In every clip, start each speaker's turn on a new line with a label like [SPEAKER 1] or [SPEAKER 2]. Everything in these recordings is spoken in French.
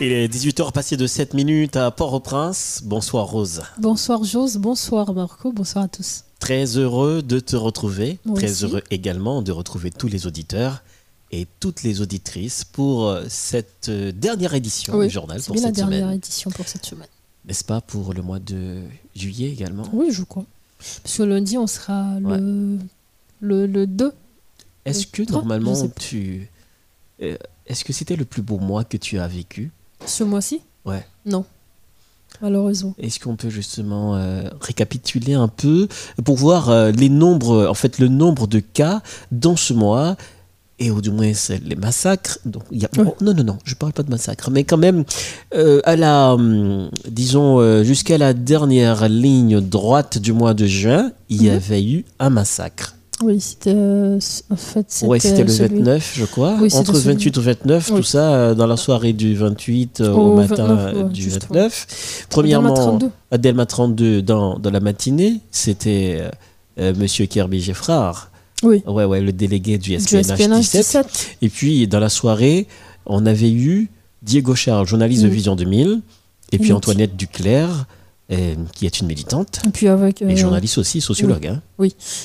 [SPEAKER 1] Il est 18h passé de 7 minutes à Port-au-Prince. Bonsoir Rose.
[SPEAKER 2] Bonsoir Jose, bonsoir Marco, bonsoir à tous.
[SPEAKER 1] Très heureux de te retrouver.
[SPEAKER 2] Moi
[SPEAKER 1] Très
[SPEAKER 2] aussi.
[SPEAKER 1] heureux également de retrouver tous les auditeurs et toutes les auditrices pour euh, cette euh, dernière édition
[SPEAKER 2] Oui,
[SPEAKER 1] du journal
[SPEAKER 2] C'est
[SPEAKER 1] pour
[SPEAKER 2] bien la
[SPEAKER 1] cette
[SPEAKER 2] dernière
[SPEAKER 1] semaine.
[SPEAKER 2] édition pour cette semaine.
[SPEAKER 1] N'est-ce pas pour le mois de juillet également?
[SPEAKER 2] Oui, je crois. Parce que lundi, on sera le, le, le 2.
[SPEAKER 1] Est-ce que normalement tu... euh, Est-ce que c'était le plus beau mois que tu as vécu?
[SPEAKER 2] Ce mois-ci
[SPEAKER 1] Ouais.
[SPEAKER 2] Non. Malheureusement.
[SPEAKER 1] Est-ce qu'on peut justement euh, récapituler un peu pour voir euh, les nombres, en fait, le nombre de cas dans ce mois et au du moins les massacres. Donc, y a... Oh, non, non, non, je parle pas de massacres, mais quand même, euh, à la, hum, disons, jusqu'à la dernière ligne droite du mois de juin, il y
[SPEAKER 2] Mhm.
[SPEAKER 1] avait eu un massacre.
[SPEAKER 2] Oui, c'était. euh, en fait.
[SPEAKER 1] Ouais, le
[SPEAKER 2] celui-
[SPEAKER 1] 29, je crois.
[SPEAKER 2] Oui,
[SPEAKER 1] Entre
[SPEAKER 2] celui-
[SPEAKER 1] 28 et 29, tout ça euh, dans la soirée du 28 euh, au
[SPEAKER 2] Au
[SPEAKER 1] matin
[SPEAKER 2] 29,
[SPEAKER 1] euh,
[SPEAKER 2] ouais,
[SPEAKER 1] du
[SPEAKER 2] juste,
[SPEAKER 1] 29.
[SPEAKER 2] Delma
[SPEAKER 1] Premièrement,
[SPEAKER 2] 32.
[SPEAKER 1] à Delma 32 dans, dans la matinée, c'était euh, euh, Monsieur Kirby Geffrard.
[SPEAKER 2] Oui.
[SPEAKER 1] Ouais, ouais, le délégué du
[SPEAKER 2] Du
[SPEAKER 1] SPNH,
[SPEAKER 2] SPNH
[SPEAKER 1] 17.
[SPEAKER 2] 17.
[SPEAKER 1] Et puis, dans la soirée, on avait eu Diego Charles, journaliste de. Vision 2000, et puis. Antoinette Duclerc, euh, qui est une militante,
[SPEAKER 2] Et puis avec.
[SPEAKER 1] et
[SPEAKER 2] euh,
[SPEAKER 1] journaliste aussi, sociologue. hein.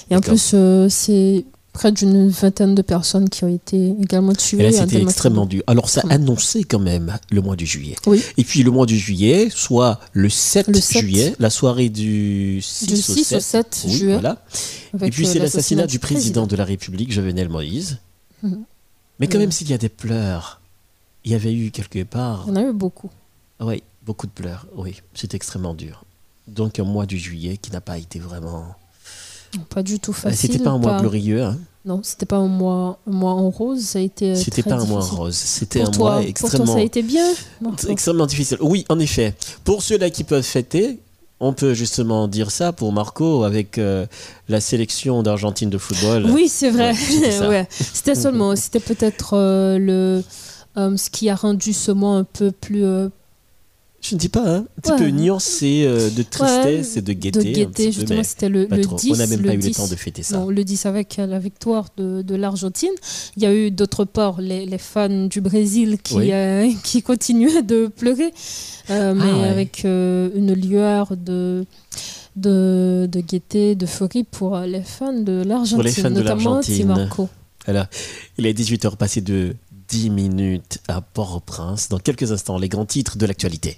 [SPEAKER 2] Et en plus, euh, c'est près d'une vingtaine de personnes qui ont été également tuées.
[SPEAKER 1] Et là,
[SPEAKER 2] à
[SPEAKER 1] c'était extrêmement
[SPEAKER 2] 32.
[SPEAKER 1] dur. Alors, ça annonçait quand même le mois du juillet.
[SPEAKER 2] Oui.
[SPEAKER 1] Et puis, le mois du juillet, soit le 7,
[SPEAKER 2] Le 7.
[SPEAKER 1] juillet, la soirée du 6,
[SPEAKER 2] Du 6
[SPEAKER 1] au
[SPEAKER 2] au
[SPEAKER 1] 7.
[SPEAKER 2] 7
[SPEAKER 1] Oui,
[SPEAKER 2] juillet.
[SPEAKER 1] voilà. Et puis, c'est l'assassinat du président de la République, Jovenel Moïse.
[SPEAKER 2] Mhm.
[SPEAKER 1] Mais quand même, s'il y a des pleurs, il y avait eu quelque part,
[SPEAKER 2] Il y en a eu beaucoup.
[SPEAKER 1] oui, beaucoup de pleurs. Oui, c'est extrêmement dur. Donc, un mois du juillet qui n'a pas été vraiment.
[SPEAKER 2] Pas du tout
[SPEAKER 1] Bah,
[SPEAKER 2] facile.
[SPEAKER 1] C'était pas un mois glorieux. hein.
[SPEAKER 2] Non, c'était pas un mois, un mois en rose. Ça a été. euh,
[SPEAKER 1] C'était pas un mois
[SPEAKER 2] difficile.
[SPEAKER 1] rose. C'était
[SPEAKER 2] Pour
[SPEAKER 1] un
[SPEAKER 2] toi,
[SPEAKER 1] mois
[SPEAKER 2] pour
[SPEAKER 1] extrêmement.
[SPEAKER 2] toi, ça a été bien. Marco
[SPEAKER 1] extrêmement difficile. Oui, en effet. Pour ceux-là qui peuvent fêter, on peut justement dire ça pour Marco avec euh, la sélection d'Argentine de football.
[SPEAKER 2] Oui, c'est vrai.
[SPEAKER 1] Ouais, c'était.
[SPEAKER 2] Ouais. Seulement, c'était peut-être euh, le euh, ce qui a rendu ce mois un peu plus
[SPEAKER 1] Je ne dis pas, hein. Un petit
[SPEAKER 2] Ouais.
[SPEAKER 1] peu nuancé euh, de tristesse et de gaieté.
[SPEAKER 2] de gaieté. Justement, c'était le, le
[SPEAKER 1] trop.
[SPEAKER 2] 10.
[SPEAKER 1] on n'a même pas eu le
[SPEAKER 2] 10.
[SPEAKER 1] temps de fêter ça.
[SPEAKER 2] Non, le 10 avec euh, la victoire de, de l'Argentine. Il y a eu d'autre part les, les fans du Brésil qui,
[SPEAKER 1] Oui.
[SPEAKER 2] euh, qui continuaient de pleurer, euh, mais
[SPEAKER 1] ouais.
[SPEAKER 2] avec une lueur de, de, de gaieté, d'euphorie pour les fans de l'Argentine.
[SPEAKER 1] Pour les fans de
[SPEAKER 2] notamment
[SPEAKER 1] l'Argentine.
[SPEAKER 2] Marco.
[SPEAKER 1] Alors, il est 18h passé de 10 minutes à Port-au-Prince. Dans quelques instants, les grands titres de l'actualité.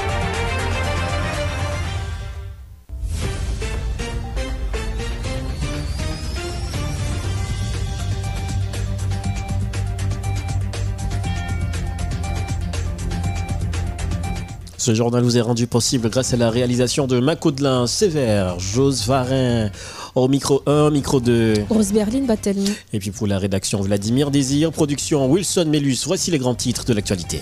[SPEAKER 1] Ce journal vous est rendu possible grâce à la réalisation de Macaudelin Sévère, Jose Varin au micro 1, micro 2.
[SPEAKER 2] Rose Berlin Battelny.
[SPEAKER 1] Et puis pour la rédaction, Vladimir Désir, production Wilson Mellus. Voici les grands titres de l'actualité.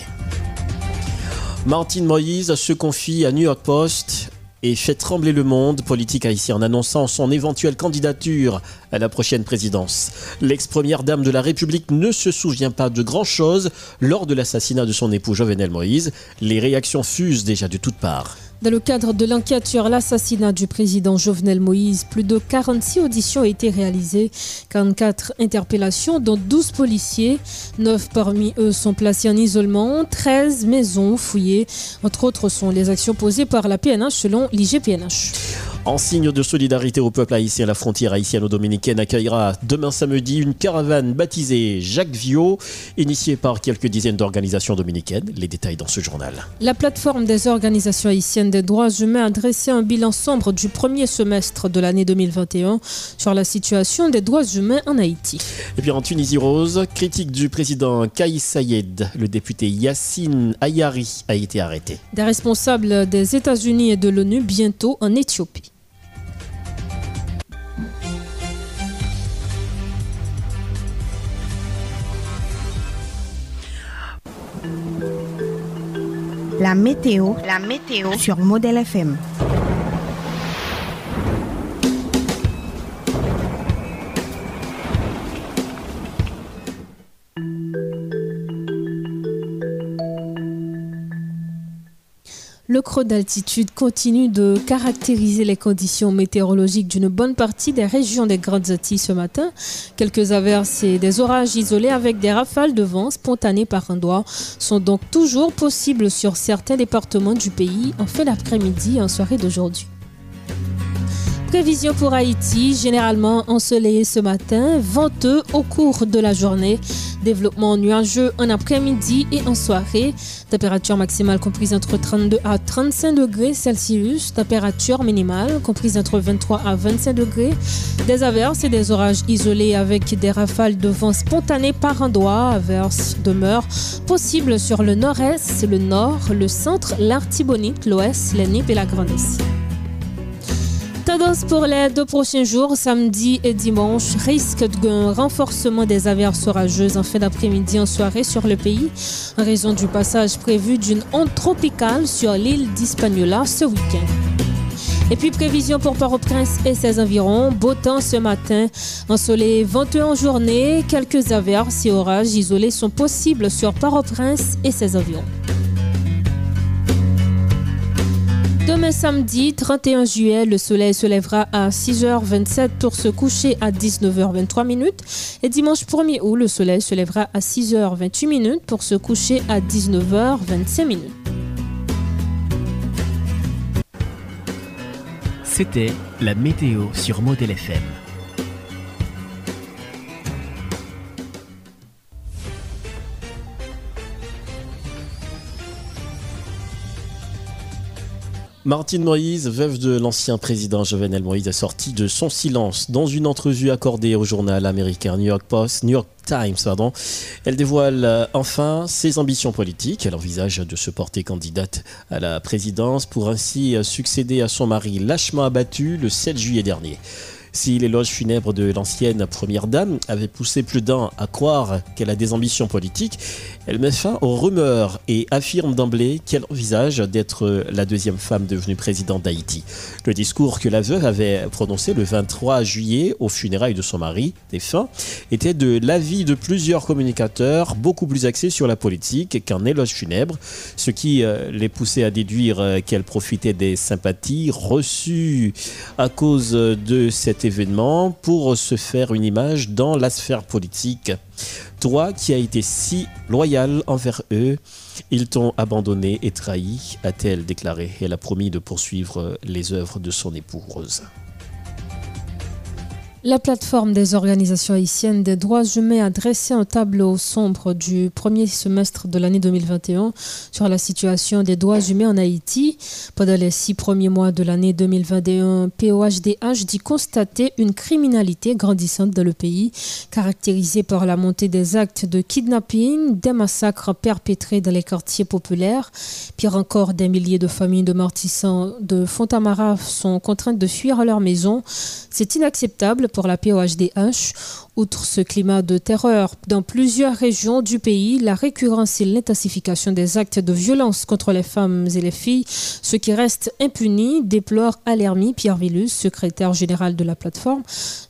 [SPEAKER 1] Martine Moïse se confie à New York Post et fait trembler le monde politique haïtien en annonçant son éventuelle candidature à la prochaine présidence. L'ex-première dame de la République ne se souvient pas de grand-chose lors de l'assassinat de son époux Jovenel Moïse. Les réactions fusent déjà de toutes parts.
[SPEAKER 2] Dans le cadre de l'enquête sur l'assassinat du président Jovenel Moïse, plus de 46 auditions ont été réalisées, 44 interpellations, dont 12 policiers. 9 parmi eux sont placés en isolement, 13 maisons fouillées. Entre autres sont les actions posées par la PNH selon l'IGPNH.
[SPEAKER 1] En signe de solidarité au peuple haïtien, la frontière haïtiano-dominicaine accueillera demain samedi une caravane baptisée Jacques Viau, initiée par quelques dizaines d'organisations dominicaines. Les détails dans ce journal.
[SPEAKER 2] La plateforme des organisations haïtiennes des droits humains a dressé un bilan sombre du premier semestre de l'année 2021 sur la situation des droits humains en Haïti.
[SPEAKER 1] Et puis en Tunisie rose, critique du président Kaïs Sayed, le député Yassine Ayari a été arrêté.
[SPEAKER 2] Des responsables des États-Unis et de l'ONU bientôt en Éthiopie.
[SPEAKER 3] La météo, sur Modèle FM.
[SPEAKER 2] Le creux d'altitude continue de caractériser les conditions météorologiques d'une bonne partie des régions des Grandes Antilles ce matin. Quelques averses et des orages isolés avec des rafales de vent spontanées par endroits sont donc toujours possibles sur certains départements du pays en fin d'après-midi et en soirée d'aujourd'hui. Prévision pour Haïti, généralement ensoleillé ce matin, venteux au cours de la journée. Développement nuageux en après-midi et en soirée. Température maximale comprise entre 32 à 35 degrés Celsius. Température minimale comprise entre 23 à 25 degrés. Des averses et des orages isolés avec des rafales de vent spontanées par endroits. Averses demeurent possibles sur le nord-est, le nord, le centre, l'Artibonite, l'ouest, la et la Grande Tendance pour les deux prochains jours, samedi et dimanche, risque d'un renforcement des averses orageuses en fin d'après-midi en soirée sur le pays, en raison du passage prévu d'une onde tropicale sur l'île d'Hispaniola ce week-end. Et puis prévision pour Port-au-Prince et ses environs. Beau temps ce matin, ensoleillé 21 journée. Quelques averses et orages isolés sont possibles sur Port-au-Prince et ses environs. Demain samedi 31 juillet, le soleil se lèvera à 6h27 pour se coucher à 19h23 minutes. Et dimanche 1er août, le soleil se lèvera à 6h28 minutes pour se coucher à 19h25 minutes.
[SPEAKER 4] C'était la météo sur Model FM.
[SPEAKER 1] Martine Moïse, veuve de l'ancien président Jovenel Moïse, a sorti de son silence dans une entrevue accordée au journal américain New York Post, New York Times. Elle dévoile euh, enfin ses ambitions politiques. Elle envisage de se porter candidate à la présidence pour ainsi euh, succéder à son mari lâchement abattu le 7 juillet dernier. Si l'éloge funèbre de l'ancienne première dame avait poussé plus d'un à croire qu'elle a des ambitions politiques, elle met fin aux rumeurs et affirme d'emblée qu'elle envisage d'être la deuxième femme devenue présidente d'Haïti. Le discours que la veuve avait prononcé le 23 juillet aux funérailles de son mari, défunt, était de l'avis de plusieurs communicateurs beaucoup plus axé sur la politique qu'un éloge funèbre, ce qui euh, les poussait à déduire euh, qu'elle profitait des sympathies reçues à cause de cette pour se faire une image dans la sphère politique. Toi qui as été si loyal envers eux, ils t'ont abandonné et trahi, a-t-elle déclaré. Elle a promis de poursuivre les œuvres de son épouse.
[SPEAKER 2] La plateforme des organisations haïtiennes des droits humains a dressé un tableau sombre du premier semestre de l'année 2021 sur la situation des droits humains en Haïti. Pendant les six premiers mois de l'année 2021, POHDH dit constater une criminalité grandissante dans le pays, caractérisée par la montée des actes de kidnapping, des massacres perpétrés dans les quartiers populaires. Pire encore, des milliers de familles de mortissants de Fontamara sont contraintes de fuir leur maison. C'est inacceptable pour la POHDH. Outre ce climat de terreur dans plusieurs régions du pays, la récurrence et l'intensification des actes de violence contre les femmes et les filles, ce qui reste impuni, déplore Alermi Pierre Villus, secrétaire général de la plateforme.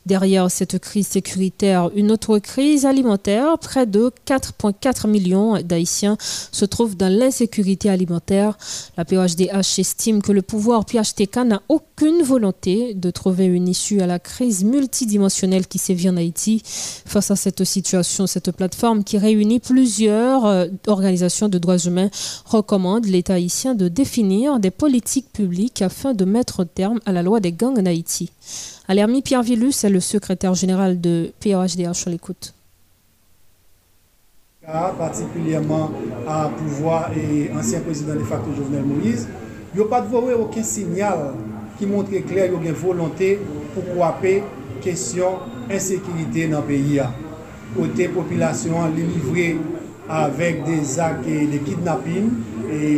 [SPEAKER 2] Derrière cette crise sécuritaire, une autre crise alimentaire. Près de 4,4 millions d'Haïtiens se trouvent dans l'insécurité alimentaire. La POHDH estime que le pouvoir PHTK n'a aucune volonté de trouver une issue à la crise multidimensionnelle qui sévit en Haïti. Face à cette situation, cette plateforme qui réunit plusieurs euh, organisations de droits humains recommande l'État haïtien de définir des politiques publiques afin de mettre terme à la loi des gangs en Haïti. Alermi Pierre Villus est le secrétaire général de POHDH sur l'écoute
[SPEAKER 3] particulièrement à pouvoir et ancien président de facto Jovenel Moïse, il n'y a pas de aucun signal qui montre clair qu'il y a une volonté pour couper question ensekirite nan peyi ya. Ote populasyon li livre avèk de zak de kidnapin,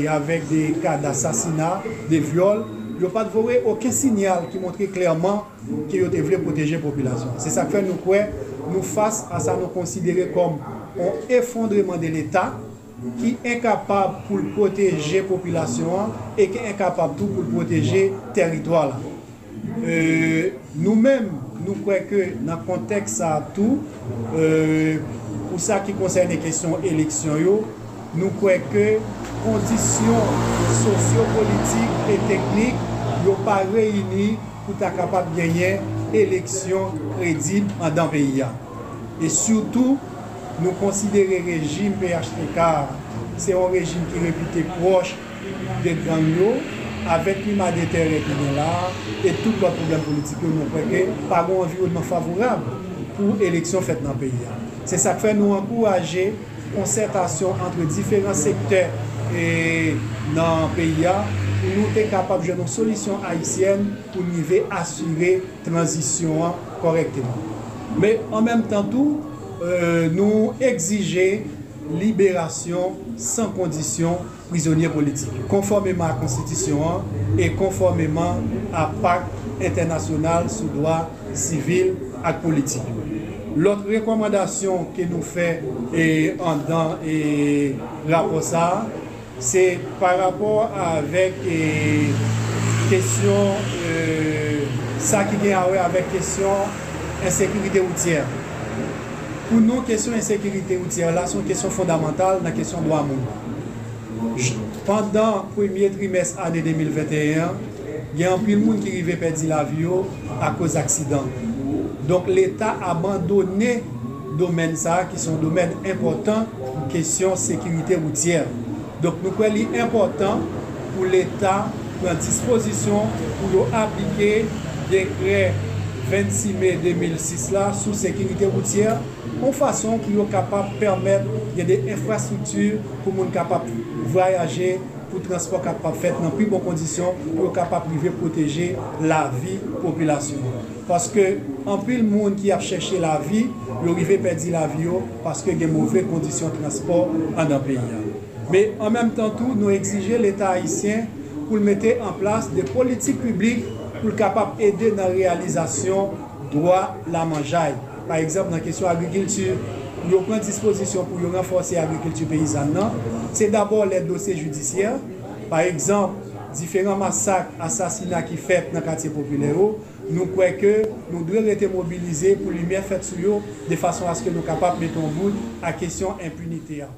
[SPEAKER 3] avèk de ka d'assasina, de viole, yo pa dvore oken sinyal ki montre klerman ki yo te vle proteje populasyon. Se sa kwen nou kwen nou fas a sa nou konsidere kom an effondreman de l'Etat ki enkapab pou l'proteje populasyon e ki enkapab tou pou l'proteje teritwal. Euh, nou menm nou kwe ke nan kontek sa tou, euh, ou sa ki konseyne kesyon eleksyon yo, nou kwe ke kondisyon sosyo-politik e teknik yo pa reyni pou ta kapap genyen eleksyon kredib an dan peyi an. E soutou, nou konsidere rejim PHTK, se yon rejim ki repite proche de gang yo, avèk klima de terè ki gen la, et tout lò problem politik yo nou preke, pa ou environnement favorab pou eleksyon fèt nan peyi ya. Se sa kwen nou ankouraje konsertasyon antre diferent sektè e, nan peyi ya, pou nou te kapab jenon solisyon haisyen pou nou ve asyre transisyon korekteman. Me an menm tan tou, euh, nou exije liberasyon san kondisyon prizonye politik. Konformeman a konstitisyon e konformeman a pak internasyonal sou doa sivil ak politik. Lot rekomandasyon ke nou fe en dan e raposa, se par rapport avek kesyon sa ki gen awe avek kesyon ensekurite outyer. Pou nou kesyon ensekurite outyer la son kesyon fondamental nan kesyon do amoun. Pendan premye trimes ane 2021, gen anpil moun ki rive pedi la vyo a koz aksidan. Donk l'Etat abandone domen sa ki son domen important kesyon sekirite routier. Donk nou kwen li important pou l'Etat pren disposisyon pou yo aplike dekre 26 mai 2006 la sou sekirite routier ou fason ki yo kapap permèd yè de infrastruktur pou moun kapap voyaje, pou transport kapap fèt nan pi bon kondisyon, pou yo kapap prive proteje la vi populasyon. Paske anpil moun ki ap chèche la vi, yo rive pedi la vi yo, paske gen mouvè kondisyon transport an an peyi an. Me an menm tan tou nou exige l'Etat Haitien pou l'mette an plas de politik publik pou l'kapap ede nan realizasyon doa la manjaye. Par exemple, nan kesyon agrikiltur, yo pren disposisyon pou yo renforsi agrikiltur peyizan nan. Se d'abord let dosye judisyen. Par exemple, diferent masak, asasina ki fet nan katye popule yo, nou kwe ke nou dwe rete mobilize pou lumiye fet sou yo de fason aske nou kapap meton bout a kesyon impunite ya.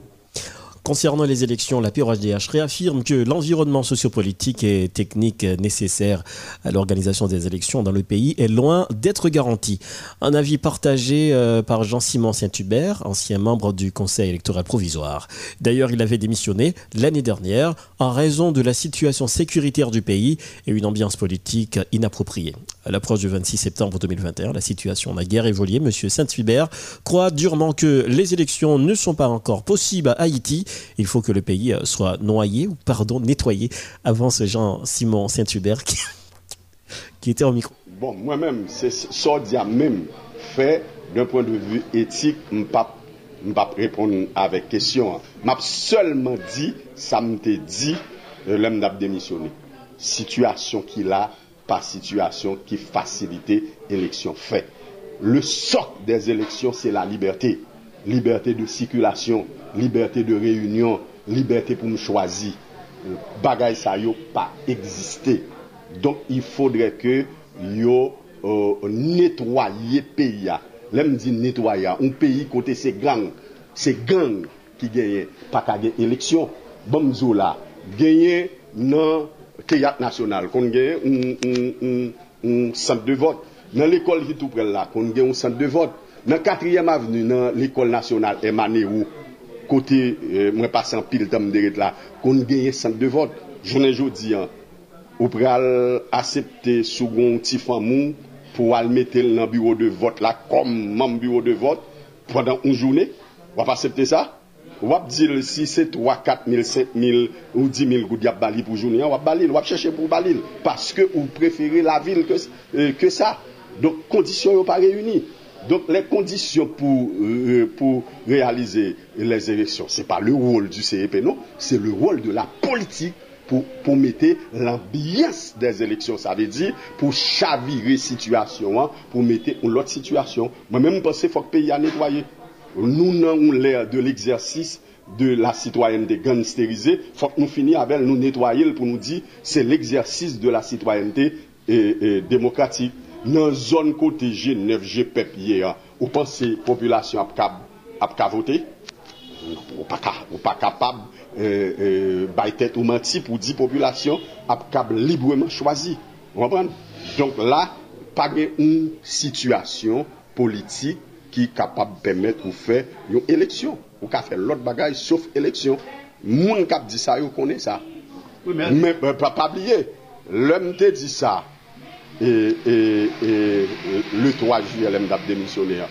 [SPEAKER 1] Concernant les élections, la PRHDH réaffirme que l'environnement sociopolitique et technique nécessaire à l'organisation des élections dans le pays est loin d'être garanti. Un avis partagé euh, par Jean-Simon Saint-Hubert, ancien membre du Conseil électoral provisoire. D'ailleurs, il avait démissionné l'année dernière en raison de la situation sécuritaire du pays et une ambiance politique inappropriée. À l'approche du 26 septembre 2021, la situation n'a guère évolué. Monsieur Saint-Hubert croit durement que les élections ne sont pas encore possibles à Haïti il faut que le pays soit noyé, ou pardon, nettoyé, avant ce Jean-Simon Saint-Hubert qui, était au micro.
[SPEAKER 5] Bon, moi-même, c'est ça même fait d'un point de vue éthique, ne pas répondre avec question. Je seulement dit, ça m'a dit, euh, l'homme démissionné. Situation qu'il a, par situation qui facilitait l'élection faite. Le socle des élections, c'est la liberté. Liberté de circulation, liberté de réunion, liberté pour me choisir. Bagay sa yo pas existé. Donc, il faudrait que yo euh, nettoyer pays. Lèm di nettoyer. Un pays côté c'est gang. C'est gang qui gagne. Pas qu'à élection. Bon, là. Gagner non Keyat nasyonal, kon gen yon sant de vot. Nan l'ekol ki tou prel la, kon gen yon sant de vot. Nan 4e avenu nan l'ekol nasyonal emane ou, kote eh, mwen pasan pil tam deret la, kon gen yon sent de vot. Jounen jodi an, ou prel asepte sou goun ti fan moun pou al metel nan biro de vot la kom man biro de vot pwadan un jounen. Wap asepte sa? Wap dil si se 3, 4 mil, 7 mil, ou 10 mil gout yap bali pou jounen, wap balil, wap chèche pou balil, paske ou preferi la vil ke sa. Donk kondisyon yo pa reyuni. Donc les conditions pour, euh, pour réaliser les élections, ce n'est pas le rôle du CEP, non, c'est le rôle de la politique pour, pour mettre l'ambiance des élections. Ça veut dire pour chavirer situation, hein, pour mettre une autre situation. Moi-même, je pense qu'il faut que le pays a nettoyé. nous n'avons l'air de l'exercice de la citoyenneté gangsterisée, faut que nous finissions avec nous nettoyer pour nous dire c'est l'exercice de la citoyenneté et, et démocratique. Dans la zone côté G9, GPEP hier, vous pensez que la population a voté Ou pa kapab euh, euh, baytet ou manti pou di populasyon ap kab libreman chwazi. Mwen pren? Donk la, pa gen un situasyon politik ki kapab pemet ou fe yon eleksyon. Ou ka fe lot bagay sauf eleksyon. Moun kap di sa yo konen sa. Oui, men, men pa pabliye, lèm te di sa, e, e, e le 3 juye lèm dap demisyonè ya.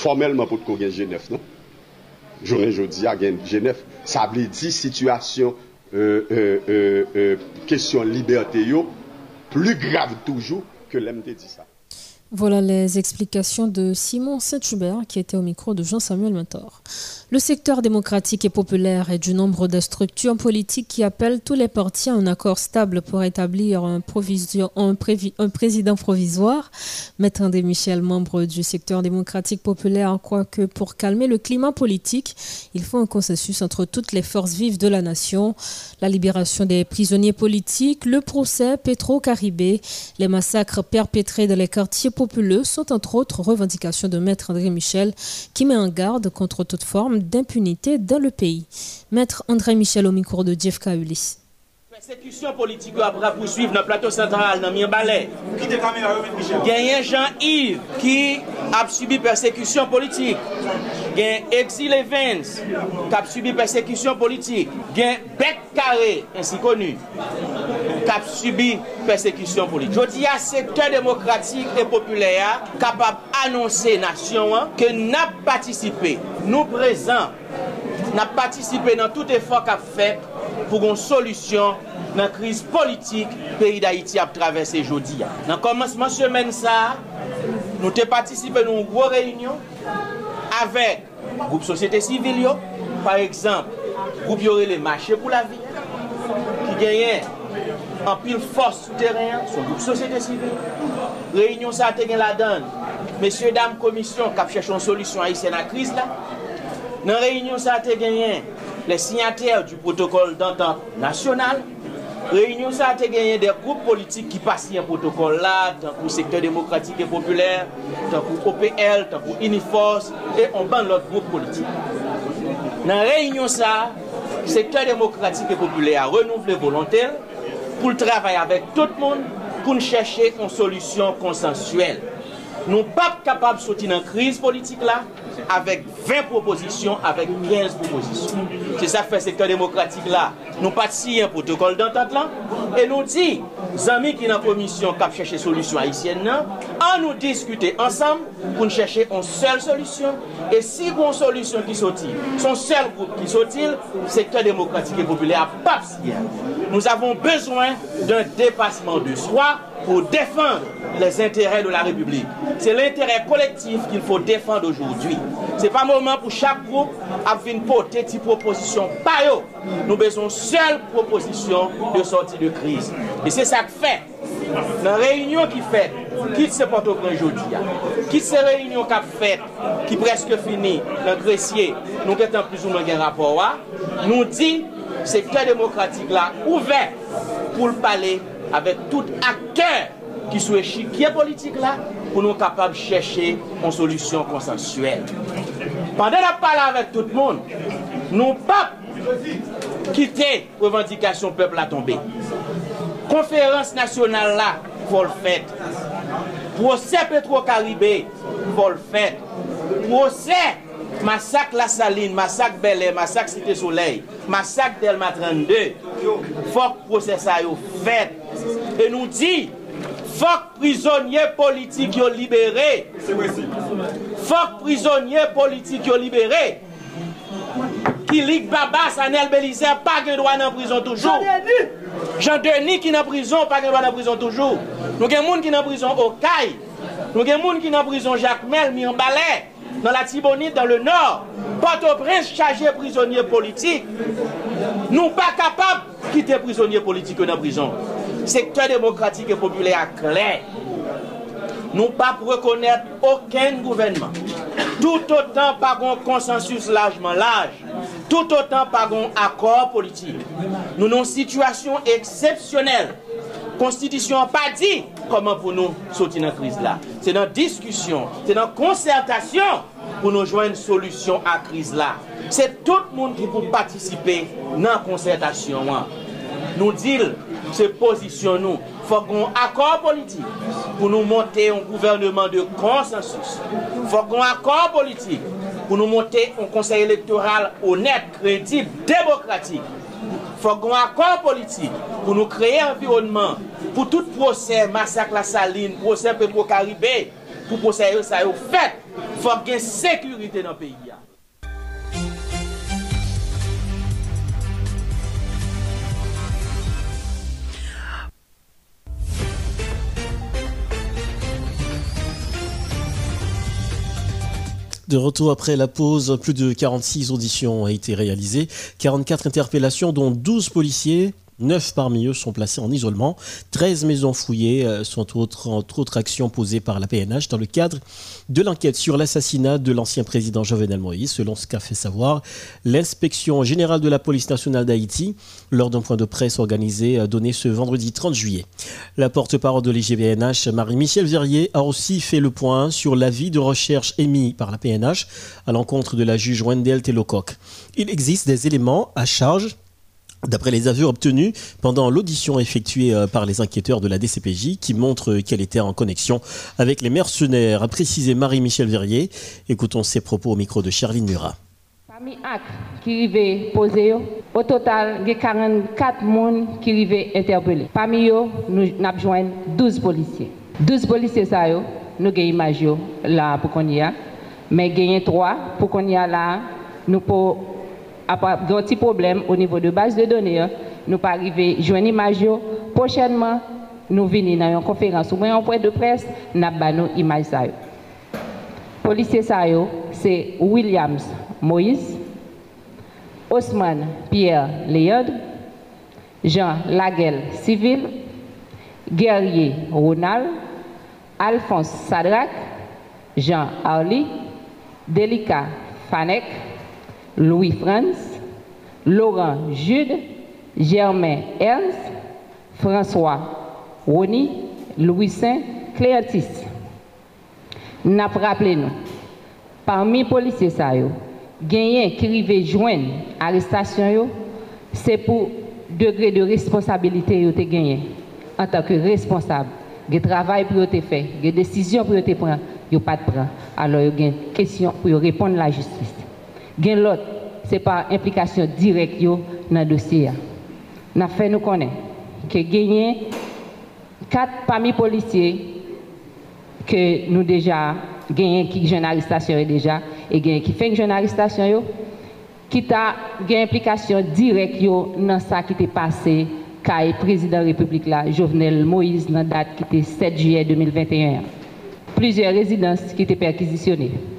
[SPEAKER 5] Formelman pou tko gen Genève, non? Jounen jodi ya gen Genève. Sa ble di situasyon, kesyon euh, euh, euh, euh liberté yo, plu grav toujou ke lèm te di sa.
[SPEAKER 2] Voilà les explications de Simon Saint-Hubert qui était au micro de Jean-Samuel Mentor. Le secteur démocratique et populaire est du nombre de structures politiques qui appellent tous les partis à un accord stable pour établir un, président provisoire. Maître André Michel, membre du secteur démocratique populaire, croit que pour calmer le climat politique, il faut un consensus entre toutes les forces vives de la nation. La libération des prisonniers politiques, le procès Petro-Caribé, les massacres perpétrés dans les quartiers populeux sont entre autres revendications de Maître André Michel qui met en garde contre toute forme d'impunité dans le pays. Maître André Michel au micro de Jeff Ulysse.
[SPEAKER 6] Persécution politique après poursuivre dans le plateau central, dans y a Jean-Yves qui a subi persécution politique. Il y a Exil Evans qui a subi persécution politique. Il y a Bec Carré, ainsi connu, kap subi persekisyon politik. Jodi a sektor demokratik e populè a kapap anonsè nasyon an ke nap patisipe nou prezant nap patisipe nan tout efor kap fèk pou gon solusyon nan kriz politik peyi da iti ap travesse jodi a. Nan komanseman semen sa nou te patisipe nou gwo reynyon avèk goup sosyete sivil yo par ekzamp goup yore le mache pou la vi ki genyen an pil fos souterren, son goup sosyete sivil. Reynyon sa te gen la dan, mesye dam komisyon kap chèchon solisyon a yise nan kriz la. Nan reynyon sa te genyen, le signatèr du protokol d'entente nasyonal. Reynyon sa te genyen de goup politik ki pasi an protokol la, tan kou sektor demokratik e populèr, tan kou OPL, tan kou Uniforce, e on ban lot goup politik. Nan reynyon sa, sektor demokratik e populèr renouvle volontèl, pou l travay avèk tout moun pou n chèche yon solusyon konsensuel. Nou pap kapab soti nan kriz politik la avèk 20 proposisyon, avèk 15 proposisyon. Se sa fè sektor demokratik la, nou pati yon protokol dantat lan, e nou di, zami ki nan komisyon kap chèche solusyon haisyen nan, an nou diskute ansam pou nou chèche yon sel solusyon, e si yon solusyon ki soti, son sel group ki soti, sektor demokratik e populè a pap siyen. Nous avons besoin d'un dépassement de soi pour défendre les intérêts de la République. C'est l'intérêt collectif qu'il faut défendre aujourd'hui. Ce n'est pas le moment pour chaque groupe à venir porter des propositions. Pas Nous avons besoin seule proposition de sortie de crise. Et c'est ça que fait. La réunion qui fait, quitte ce porte-au-prince aujourd'hui, quitte ces réunions qui fait, qui presque fini, le Grecier, nous avons plus ou moins un rapport, nous dit, secteur démocratique là, ouvert pour le parler avec tout acteur qui soit est politique là, pour nous capables de chercher une solution consensuelle. Pendant la parole avec tout le monde, nous pas quitter revendication peuple à tomber. Conférence nationale là, faut le faire. Procès Petro-Caribé, faut le faire. Procès Masak la saline, masak belè, masak site soleil, masak delma 32, fok prosesa yo fèt. E nou di, fok prizonye politik yo libere, fok prizonye politik yo libere, ki lik babas anel belise pa gen dwa nan prizon toujou. Jan Denis ki nan prizon pa gen dwa nan prizon toujou. Nou gen moun ki nan prizon Okaï, nou gen moun ki nan prizon Jacques Mel mi an balè, dans la Tibonite, dans le nord, Port-au-Prince chargé prisonnier politique, nous pas capables de quitter prisonniers politiques dans la prison. Secteur démocratique et populaire clair. Nous pas reconnaître aucun gouvernement. Tout autant par un consensus largement large. Tout autant par un accord politique. Nous avons une situation exceptionnelle. Konstitisyon pa di koman pou nou soti nan kriz la. Se nan diskusyon, se nan konsertasyon pou nou jwen solusyon a kriz la. Se tout moun ki pou patisipe nan konsertasyon an. Nou dil se posisyon nou. Fok kon akor politik pou nou monte yon gouvernement de konsensus. Fok kon akor politik pou nou monte yon konsey elektoral honet, kredib, demokratik. fòk gwen akor politik pou nou kreye environman pou tout prosè masak la saline, prosè pepo karibè, pou prosè yo sa yo fèt, fòk gen sekurite nan peyi.
[SPEAKER 1] De retour après la pause, plus de 46 auditions ont été réalisées, 44 interpellations dont 12 policiers, Neuf parmi eux sont placés en isolement. 13 maisons fouillées euh, sont autres, entre autres actions posées par la PNH dans le cadre de l'enquête sur l'assassinat de l'ancien président Jovenel Moïse, selon ce qu'a fait savoir l'inspection générale de la police nationale d'Haïti lors d'un point de presse organisé euh, donné ce vendredi 30 juillet. La porte-parole de l'IGPNH, Marie-Michel Verrier, a aussi fait le point sur l'avis de recherche émis par la PNH à l'encontre de la juge Wendell Telocoq. Il existe des éléments à charge D'après les aveux obtenus pendant l'audition effectuée euh, par les enquêteurs de la DCPJ qui montrent qu'elle était en connexion avec les mercenaires, a précisé Marie-Michel Verrier. Écoutons ses propos au micro de Charline Murat.
[SPEAKER 7] Parmi actes qui arrivaient posés, au total, il y a 44 personnes qui arrivaient interpellés. Parmi eux, nous avons joint 12 policiers. 12 policiers, ça, nous avons image là pour qu'on y a. Mais il y a 3 pour qu'on y a là, nous pouvons un petit problème au niveau de base de données, nous joindre image. Prochainement, nous venons dans une conférence ou un point de presse, nous avons une image. Policier c'est Williams Moïse, Osman Pierre Léod, Jean Laguel Civil, Guerrier Ronald, Alphonse Sadrak, Jean Arly, Delika Fanek, Louis Franz, Laurent Jude, Germain Ernst, François Rony, Louis Saint, Cléatis. Nap rappele nou, parmi polisye sa yo, genyen ki rive jwen arrestasyon yo, se pou degre de responsabilite yo te genyen. An tanke responsable, ge travay pou yo te fe, ge desisyon pou yo te pran, yo pat pran. Alo yo gen kesyon pou yo repon la justis. Gen lot, se pa implikasyon direk yo nan dosye ya. Na fe nou konen, ke genyen kat pami polisye ke nou deja genyen ki jen aristasyon yo deja, e genyen ki feng jen aristasyon yo, ki ta gen implikasyon direk yo nan sa ki te pase kaye prezident republik la, Jovenel Moïse nan dat ki te 7 juye 2021. Plizye rezidans ki te perkizisyonè.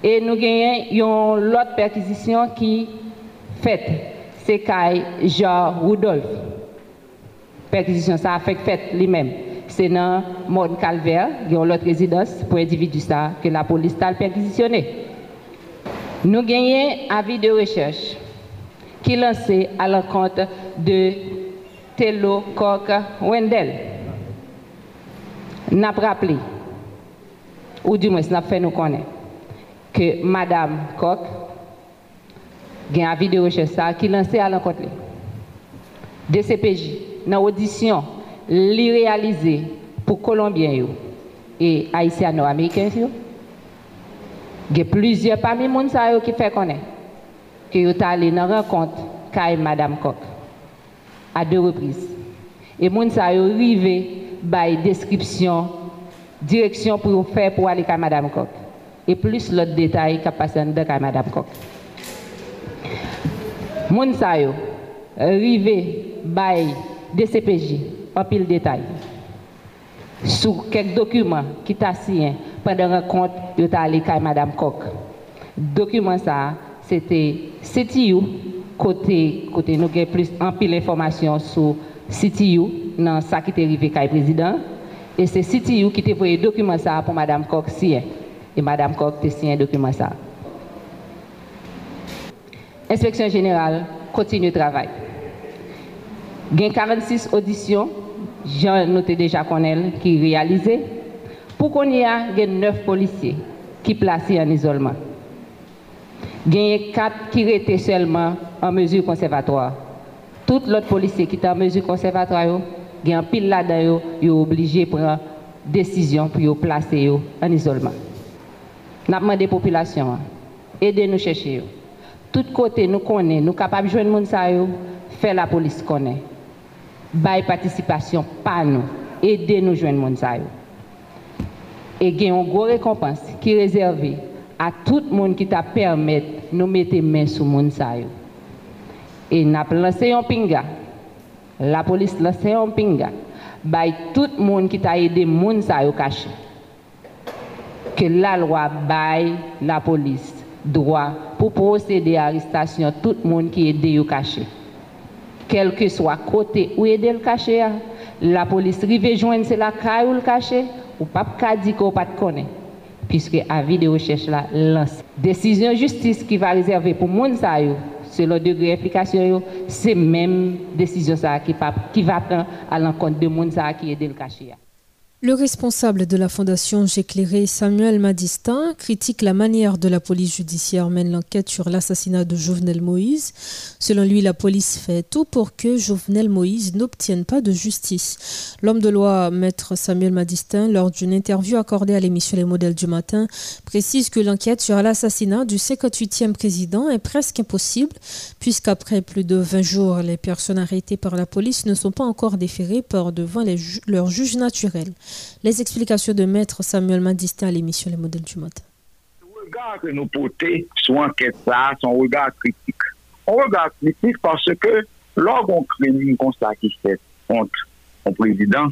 [SPEAKER 7] E nou genyen yon lot perkizisyon ki fet, se kay Jean Rudolph. Perkizisyon sa afek fet li men. Se nan Moun Calvert, yon lot rezidans pou individu sa ke la polis tal perkizisyone. Nou genyen avi de rechèche ki lanse alan kont de Telo Kok Wendel. Nap rap li, ou di mwen se nap fe nou konen. Que Madame Koch a un avis de recherche qui lancé à l'encontre DCPJ dans l'audition li réalisé pour Colombiens et Haïtiens américains il y a plusieurs parmi les qui fait connaître que vous allé dans rencontre avec Madame Koch à deux reprises. Et les gens ont arrivé par description, direction pour aller avec Madame Koch et plus l'autre détail qu'a passé dans Madame Coq. Moun sa yo, rive bay DCPJ, en pile détail. Sur quelques documents qui t'a signé pendant la rencontre de ta allé Madame Coq. Document ça, c'était CTU, côté, côté nous avons plus en pile d'informations sur CTU, dans ça qui est arrivé le président. Et c'est CTU qui t'a envoyé document ça pour Madame Coq signé et Koch a signé un document ça. Inspection générale continue le travail. A 46 auditions j'en noté déjà qu'on qui réalisé. Pour qu'on y a, il y a 9 policiers qui placés en isolement. Il y a 4 qui étaient seulement en mesure conservatoire. Tous les policiers qui étaient en mesure conservatoire, un pile là-dedans, ils sont obligés de prendre décision pour placer en isolement. Nous avons demandé la population, aidez-nous chercher. Tout côté, nous connaissons, nous sommes capables de joindre les faire la police connaît. Bail participation, pas nous. Aidez-nous joindre les gens. Et a une grosse récompense qui est réservée à tout le monde qui t'a permis de nous mettre main sur les gens. Et nous avons lancé un pinga. La police lancé un pinga. By tout le monde qui t'a aidé gens caché. que la loi baille la police droit pour procéder à l'arrestation tout le monde qui est caché. Quel que soit côté où est le caché, la police rive joindre c'est la caille ou le caché ou pas ka dit qu'on pas connaît puisque avis de recherche là lance. Décision justice qui va réserver pour monde ça selon degré d'implication, c'est même décision ça qui, va prendre à l'encontre de monde ça qui est le caché.
[SPEAKER 2] Le responsable de la fondation J'éclairé, Samuel Madistin, critique la manière de la police judiciaire mène l'enquête sur l'assassinat de Jovenel Moïse. Selon lui, la police fait tout pour que Jovenel Moïse n'obtienne pas de justice. L'homme de loi, maître Samuel Madistin, lors d'une interview accordée à l'émission Les Modèles du matin, précise que l'enquête sur l'assassinat du 58e président est presque impossible, puisqu'après plus de 20 jours, les personnes arrêtées par la police ne sont pas encore déférées par devant les leurs juges naturels. Les explications de maître Samuel Madistin à l'émission Les modèles du matin.
[SPEAKER 8] Le regard que nous portons sur l'enquête, un regard critique. Un regard critique parce que lorsqu'on crée une constat qui fait contre un président,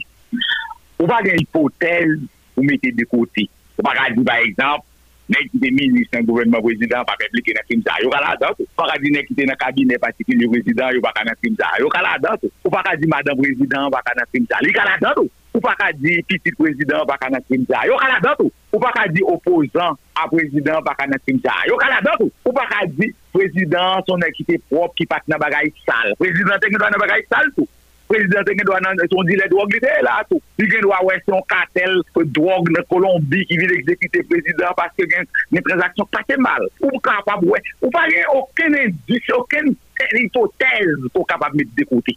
[SPEAKER 8] on va avoir une hypothèse pour mettre de côté. On va dire par exemple, Nèk ki te minis nan gouvernement prezident pa replike nan krim sa. Yo ka la dot. Ou pa ka di nèk ki te nan kabine patikili prezident, yo pa ka nan krim sa. Yo ka la dot. Ou pa ka di madame prezident, pa ka nan krim sa. Ka la. ou pa ka di pitit prezident pa ka nan krim sa. Yo ka la datou, ou pa ka di opozant a prezident pa ka nan krim sa. Yo ka la datou, ou pa ka di prezident son ekite prop ki pat nan bagay sal. Prezident te gen do an nan bagay sal tou. Prezident te gen do an nan son dile drog li te la tou. Li gen do an wè son katel drog nan Kolombi ki vil ekzekite prezident paske gen ne transaksyon pate mal. Ou kapab wè, ou pa gen oken indis, oken hipotez pou kapab met dekote.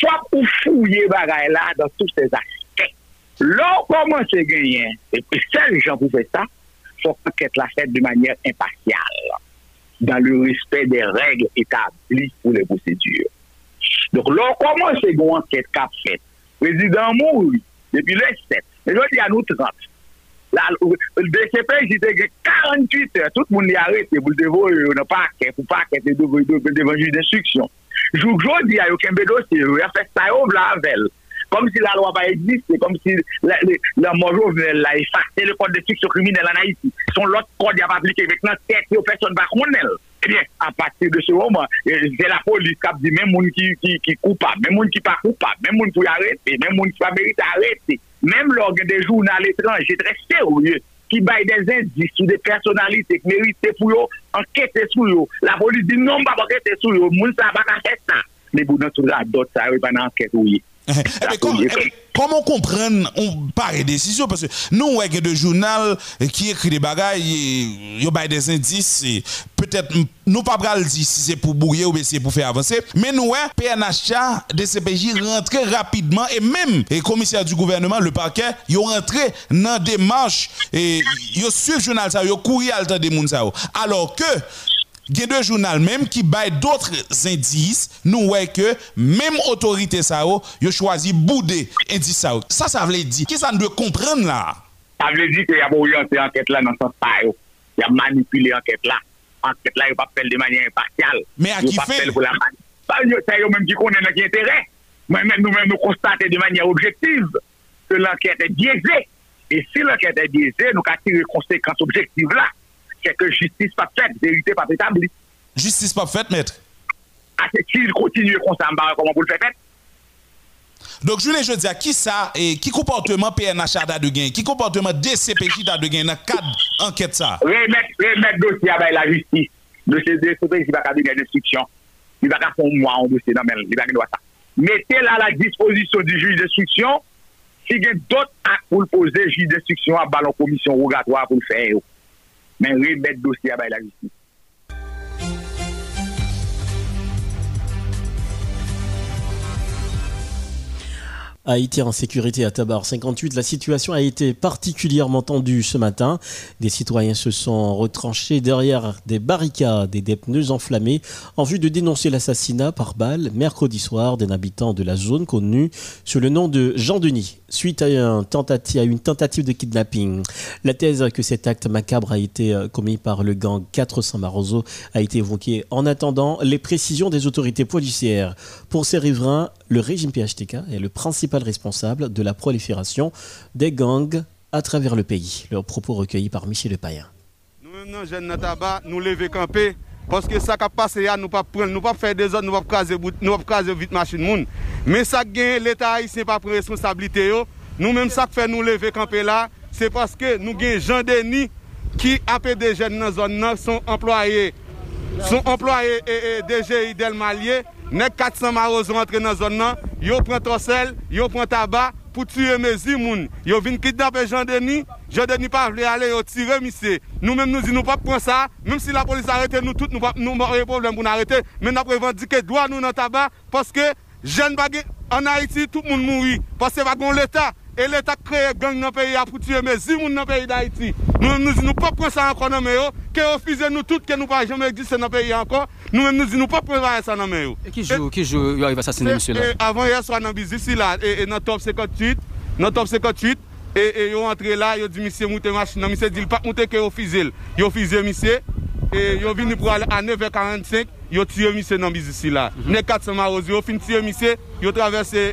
[SPEAKER 8] Swap ou fouye bagay la dan tout se aspek. Lò koman se genyen, e pe sel jan pou fè sa, fò ket la fèt de manyer impartial dan le respect de règle etabli pou le posèdure. Donc, là, comment c'est une enquête qu'a Le président Mouri, depuis le 7, et là, il y a nous 30. Là, le DCP, c'était 48 heures, tout le monde est arrêté pour le dévorer, on n'a pas pour pas devant le juge d'instruction. Jouk jodi a yo kembe dosye, yo ya fek sa yo blavel. Kom si la lwa pa egziste, kom si la, la, la mojo vel la efakte le kode de fiksyon kriminel an Haiti. Son lot kode ya pa aplike vek nan tek yo person pa konel. Ebyen, eh a pati de se oman, eh, zè la polis kap di men moun ki, ki, ki koupab, men moun ki pa koupab, men moun pou arete, men moun ki pa merite arete. Mem lor gen de jounal etranje, tre serye. Ki bay de zendis sou de personalite ki merite pou yo, ankete sou yo. La polis di non pa ankete sou yo, moun sa baka cheta. Men pou nan sou la dot sa, yo pa nan ankete ou ye.
[SPEAKER 9] Comment comprendre on pareille décision parce que nous ouais de journal qui écrit des bagages il y a des indices peut-être nous pas le dire si c'est pour bouiller ou c'est pour faire avancer mais nous ouais PNHA DCPJ rentré rapidement et même les commissaires du gouvernement le parquet ils rentré dans des démarche et ils suivent journal ça ils courir à des ça alors que il y a deux journaux même qui baillent d'autres indices, nous voyons que même autorité ça ont choisi bouder indice ça. Ça ça veut dire qui ça doit comprendre là?
[SPEAKER 8] Ça veut dire qu'il y a orienté enquête là dans ce sens Il y a manipulé enquête là. Enquête là, il pas faire de manière impartiale.
[SPEAKER 9] Mais à qui fait?
[SPEAKER 8] C'est eux même qui connaissent qui intérêt. Nous-mêmes nous constatons de manière objective que l'enquête est biaisée. Et si l'enquête est biaisée, nous avons tiré conséquences objectives là c'est que justice pas faite, vérité pas établie.
[SPEAKER 9] Justice pas faite, maître
[SPEAKER 8] ah, S'il continue comme ça, comment vous le faites
[SPEAKER 9] Dok jounen je diya ki sa e ki komporteman PNH a da de gen, ki komporteman DCPJ da de gen nan kad anket sa?
[SPEAKER 8] Remet, remet dosya bay la justi. Dosye DCPJ baka de gen destriksyon. Li baka fon mwa an dosye nan men, li baka nou a sa. Mete la la disposisyon di juj destriksyon, si gen dot ak pou l'pose juj destriksyon a balon komisyon rogatwa pou l'fè yo. Men remet dosya bay la justi. Justice.
[SPEAKER 1] Haïti en sécurité à Tabar 58, la situation a été particulièrement tendue ce matin. Des citoyens se sont retranchés derrière des barricades et des pneus enflammés en vue de dénoncer l'assassinat par balle mercredi soir d'un habitant de la zone connue sous le nom de Jean Denis suite à, une tentative de kidnapping. La thèse que cet acte macabre a été euh, commis par le gang 400 Marozo a été évoquée en attendant les précisions des autorités policières. Pour ces riverains, le régime PHTK est le principal responsable de la prolifération des gangs à travers le pays. Leurs propos recueillis par Michel Payen.
[SPEAKER 10] Nous, jeunes tabac, nous lever camper parce que ça qui a passé, nous ne pas prendre, nous pas faire des autres, nous pas craser, nous pas craser vite machine Mais ça gagne l'État haïtien pas prendre responsabilité Nous même ça fait nous lever camper là, c'est parce que nous avons Jean Denis qui a des jeunes dans la zone sont employés sont employés et, DGI Delmalier, Nek 400 maroz rentre nan zon nan, yo pren tosel, yo pren taba, pou tue mezi moun. Yo vin kidnap e Jean Denis, Jean Denis pa vle ale, yo tire misye. Nou menm nou di nou pa pren sa, menm si la polis arete nou tout, nou pa yon problem pou nou arete, men na prevandike doa nou nan taba, paske jen bagay, an Haiti, tout moun mouri, paske vagon l'Etat. E l'Etat kreye gang nan peyi apoutye me zi moun nan peyi da iti. Nou mèm nou zi nou pa pren sa ankon nan me yo. Ke ofize nou tout ke nou pa jeme egzise nan peyi ankon. Nou mèm nou zi nou pa pren sa nan me
[SPEAKER 11] yo. E ki jou, ki jou yo arrive asasine msè la? E,
[SPEAKER 10] e, Avan yè swa nan bizisi la. E, e nan top 58, nan top 58. E yo antre la, yo di msè moutè machin nan. Msè di l'pak moutè ke ofize l. Yo ofize msè. E yo vini pou al an 9.45. Yo tiye msè nan bizisi la. Ne 400 marozi. Yo fin tiye msè. Yo travesse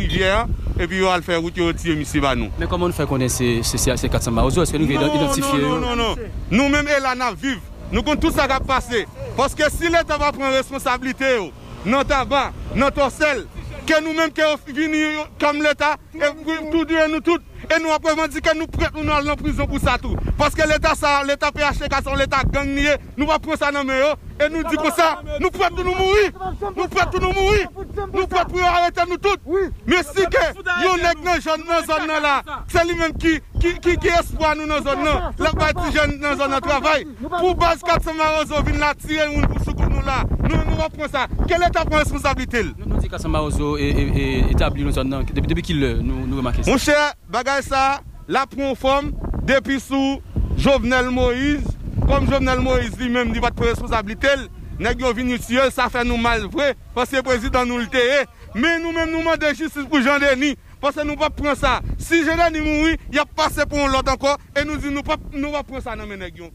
[SPEAKER 10] rivye an. epi yo al fè route yo tire misi ba
[SPEAKER 11] nou. Men koman nou fè konen se 400 marozo? Eske nou gen
[SPEAKER 10] identifiye
[SPEAKER 11] yo?
[SPEAKER 10] Non, non, non, non. nou menm e la nan viv. Nou kon tout sa ka pase. Paske si lè ta va pren responsabilite yo, oh, nan taban, nan tosel, ke nou menm ke vini kom l'Etat, tout dire nou tout, e nou ap revandike nou pret nou nan l'anprison pou sa tou. Paske l'Etat sa, l'Etat PHK son l'Etat gang niye, nou pa pren sa nan men yo, oh. e nou di kon sa, nou pret pou nou mouri, nou pret pou nou mouri, nou pret pou yo arete nou tout. Men si ke yon nek nan zon nan la, se li menm ki, ki espwa nou nan zon nan, lak bay ti jen nan zon nan travay, pou baz 400 marozo vin la tire yon pou soukou. nou la, nou nou repren sa. Kel etat pren responsabilite
[SPEAKER 11] l? Nou di Kassamba Ozo etabli nou zon nan, debi ki l euh, nou remake sa?
[SPEAKER 10] Mon chè, bagay sa, la pren fòm, depi sou Jovenel Moïse, kom Jovenel Moïse li mèm di vat pren responsabilite l, neg yo vini tiyel, sa fè nou mal vre, pasè prezident nou l teye, men nou mèm nou mèm de jistis pou jan deni, Pase nou pa pren sa. Si jenè ni moui, ya pase pou on lot anko. E nou di nou pa pren sa nan menè gyon.